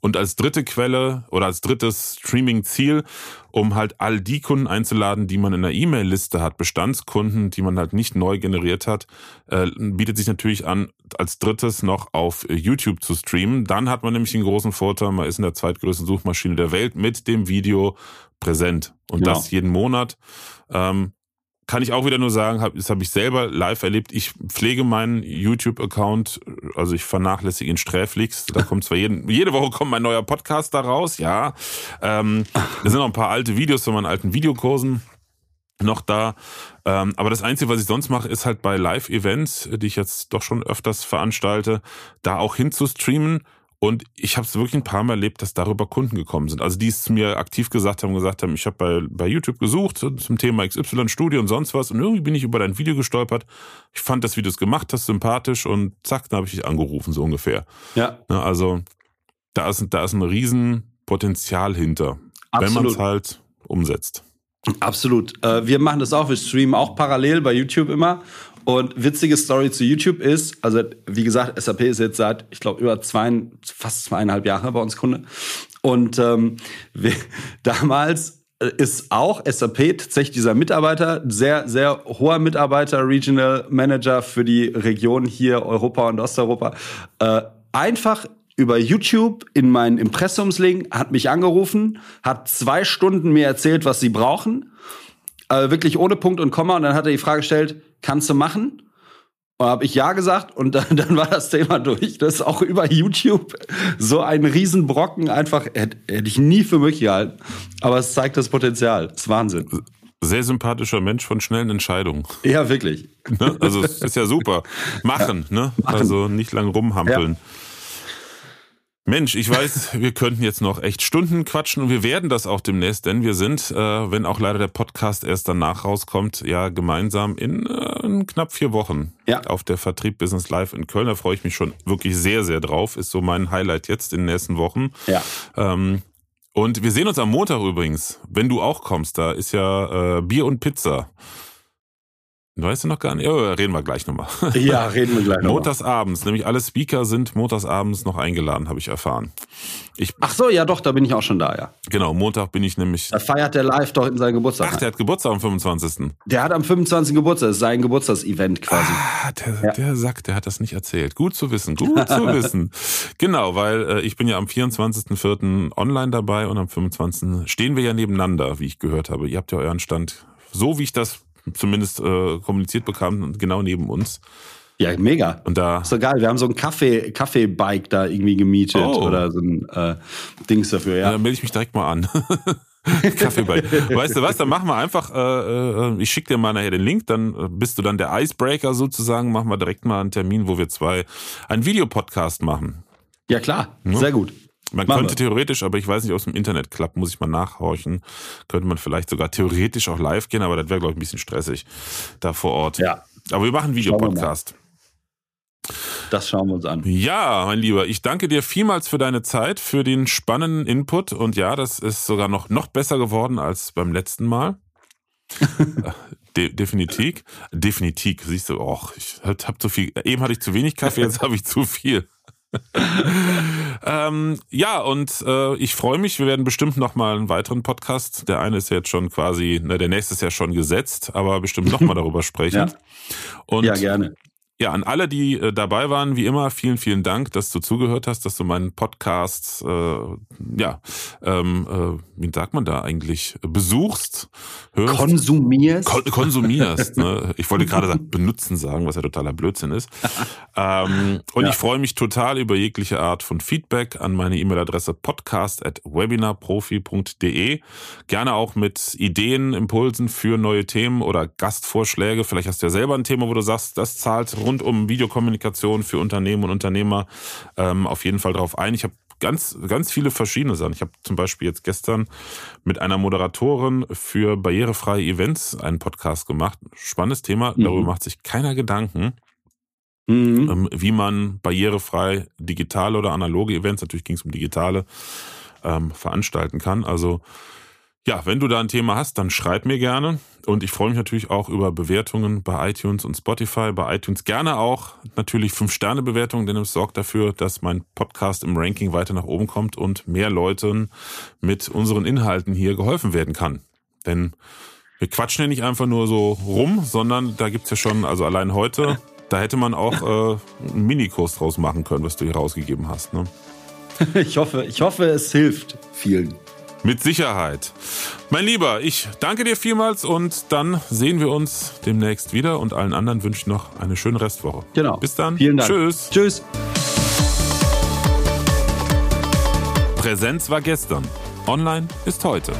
Und als dritte Quelle oder als drittes Streaming-Ziel, um halt all die Kunden einzuladen, die man in der E-Mail-Liste hat, Bestandskunden, die man halt nicht neu generiert hat, äh, bietet sich natürlich an, als drittes noch auf YouTube zu streamen. Dann hat man nämlich den großen Vorteil, man ist in der zweitgrößten Suchmaschine der Welt mit dem Video präsent. Und ja. das jeden Monat. Ähm, kann ich auch wieder nur sagen, hab, das habe ich selber live erlebt. Ich pflege meinen YouTube-Account, also ich vernachlässige ihn sträflichst. Da kommt zwar jeden, jede Woche kommt mein neuer Podcast da raus, ja. Ähm, da sind noch ein paar alte Videos von meinen alten Videokursen noch da. Ähm, aber das Einzige, was ich sonst mache, ist halt bei Live-Events, die ich jetzt doch schon öfters veranstalte, da auch hinzustreamen und ich habe es wirklich ein paar Mal erlebt, dass darüber Kunden gekommen sind. Also die es mir aktiv gesagt haben, gesagt haben, ich habe bei, bei YouTube gesucht zum Thema XY Studie und sonst was und irgendwie bin ich über dein Video gestolpert. Ich fand das, wie du es gemacht hast, sympathisch und zack, dann habe ich dich angerufen, so ungefähr. Ja. Ne, also da ist, da ist ein Riesenpotenzial hinter, Absolut. wenn man es halt umsetzt. Absolut. Äh, wir machen das auch, wir streamen auch parallel bei YouTube immer und witzige Story zu YouTube ist, also wie gesagt, SAP ist jetzt seit, ich glaube, über zwei, fast zweieinhalb Jahre bei uns Kunde. Und ähm, wir, damals ist auch SAP tatsächlich dieser Mitarbeiter, sehr, sehr hoher Mitarbeiter, Regional Manager für die Region hier Europa und Osteuropa, äh, einfach über YouTube in meinen Impressumslink, hat mich angerufen, hat zwei Stunden mir erzählt, was sie brauchen, äh, wirklich ohne Punkt und Komma, und dann hat er die Frage gestellt, kannst du machen? Und habe ich ja gesagt und dann, dann war das Thema durch. Das ist auch über YouTube so ein Riesenbrocken einfach, hätte, hätte ich nie für möglich gehalten. Aber es zeigt das Potenzial. Das ist Wahnsinn. Sehr sympathischer Mensch von schnellen Entscheidungen. Ja, wirklich. Ne? Also es ist ja super. Machen, ja. ne? Machen. Also nicht lang rumhampeln. Ja. Mensch, ich weiß, wir könnten jetzt noch echt Stunden quatschen und wir werden das auch demnächst, denn wir sind, äh, wenn auch leider der Podcast erst danach rauskommt, ja gemeinsam in, äh, in knapp vier Wochen ja. auf der Vertrieb Business Live in Köln. Da freue ich mich schon wirklich sehr, sehr drauf. Ist so mein Highlight jetzt in den nächsten Wochen. Ja. Ähm, und wir sehen uns am Montag übrigens, wenn du auch kommst. Da ist ja äh, Bier und Pizza. Weißt du noch gar nicht? Oh, reden wir gleich nochmal. Ja, reden wir gleich nochmal. Montagsabends, nämlich alle Speaker sind montagsabends noch eingeladen, habe ich erfahren. Ich, Ach so, ja doch, da bin ich auch schon da, ja. Genau, Montag bin ich nämlich. Da feiert der live doch in seinem Geburtstag. Ach, der hat Geburtstag am 25. Der hat am 25. Geburtstag, das ist sein Geburtstagsevent quasi. Ah, der, ja. der sagt, der hat das nicht erzählt. Gut zu wissen, gut zu wissen. Genau, weil äh, ich bin ja am 24.04. online dabei und am 25. stehen wir ja nebeneinander, wie ich gehört habe. Ihr habt ja euren Stand so wie ich das zumindest äh, kommuniziert bekam, genau neben uns. Ja, mega. Und da ist so geil. Wir haben so ein Kaffee, Kaffee-Bike da irgendwie gemietet oh. oder so ein äh, Dings dafür, ja. ja dann melde ich mich direkt mal an. Kaffeebike. Weißt du was, dann machen wir einfach, äh, äh, ich schicke dir mal nachher den Link, dann äh, bist du dann der Icebreaker sozusagen, machen wir direkt mal einen Termin, wo wir zwei einen Videopodcast machen. Ja klar, ja? sehr gut. Man Machen könnte wir. theoretisch, aber ich weiß nicht, aus dem Internet klappt, muss ich mal nachhorchen. Könnte man vielleicht sogar theoretisch auch live gehen, aber das wäre, glaube ich, ein bisschen stressig da vor Ort. Ja. Aber wir machen einen Videopodcast. Das schauen wir uns an. Ja, mein Lieber, ich danke dir vielmals für deine Zeit, für den spannenden Input. Und ja, das ist sogar noch, noch besser geworden als beim letzten Mal. De definitiv. Definitiv, siehst du, och, ich hab zu viel. Eben hatte ich zu wenig Kaffee, jetzt habe ich zu viel. Ähm, ja, und äh, ich freue mich. Wir werden bestimmt noch mal einen weiteren Podcast. Der eine ist jetzt schon quasi, ne, der nächste ist ja schon gesetzt, aber bestimmt noch mal darüber sprechen. ja. Und ja, gerne. Ja, an alle, die äh, dabei waren, wie immer, vielen, vielen Dank, dass du zugehört hast, dass du meinen Podcast, äh, ja, ähm, äh, wie sagt man da eigentlich, besuchst, hörst. Konsumierst. Kon konsumierst. ne? Ich wollte gerade benutzen sagen, was ja totaler Blödsinn ist. ähm, und ja. ich freue mich total über jegliche Art von Feedback an meine E-Mail-Adresse podcast at webinarprofi.de. Gerne auch mit Ideen, Impulsen für neue Themen oder Gastvorschläge. Vielleicht hast du ja selber ein Thema, wo du sagst, das zahlt rund um Videokommunikation für Unternehmen und Unternehmer ähm, auf jeden Fall drauf ein. Ich habe ganz, ganz viele verschiedene Sachen. Ich habe zum Beispiel jetzt gestern mit einer Moderatorin für barrierefreie Events einen Podcast gemacht. Spannendes Thema, mhm. darüber macht sich keiner Gedanken. Mhm. Ähm, wie man barrierefrei digitale oder analoge Events, natürlich ging es um digitale, ähm, veranstalten kann. Also Ja, wenn du da ein Thema hast, dann schreib mir gerne. Und ich freue mich natürlich auch über Bewertungen bei iTunes und Spotify. Bei iTunes gerne auch natürlich 5-Sterne-Bewertungen, denn es sorgt dafür, dass mein Podcast im Ranking weiter nach oben kommt und mehr Leuten mit unseren Inhalten hier geholfen werden kann. Denn wir quatschen ja nicht einfach nur so rum, sondern da gibt's ja schon, also allein heute, da hätte man auch äh, einen Minikurs draus machen können, was du hier rausgegeben hast. Ne? Ich hoffe, ich hoffe, es hilft vielen. Mit Sicherheit. Mein Lieber, ich danke dir vielmals und dann sehen wir uns demnächst wieder und allen anderen wünsche ich noch eine schöne Restwoche. Genau. Bis dann. Vielen Dank. Tschüss. Tschüss. Präsenz war gestern. Online ist heute.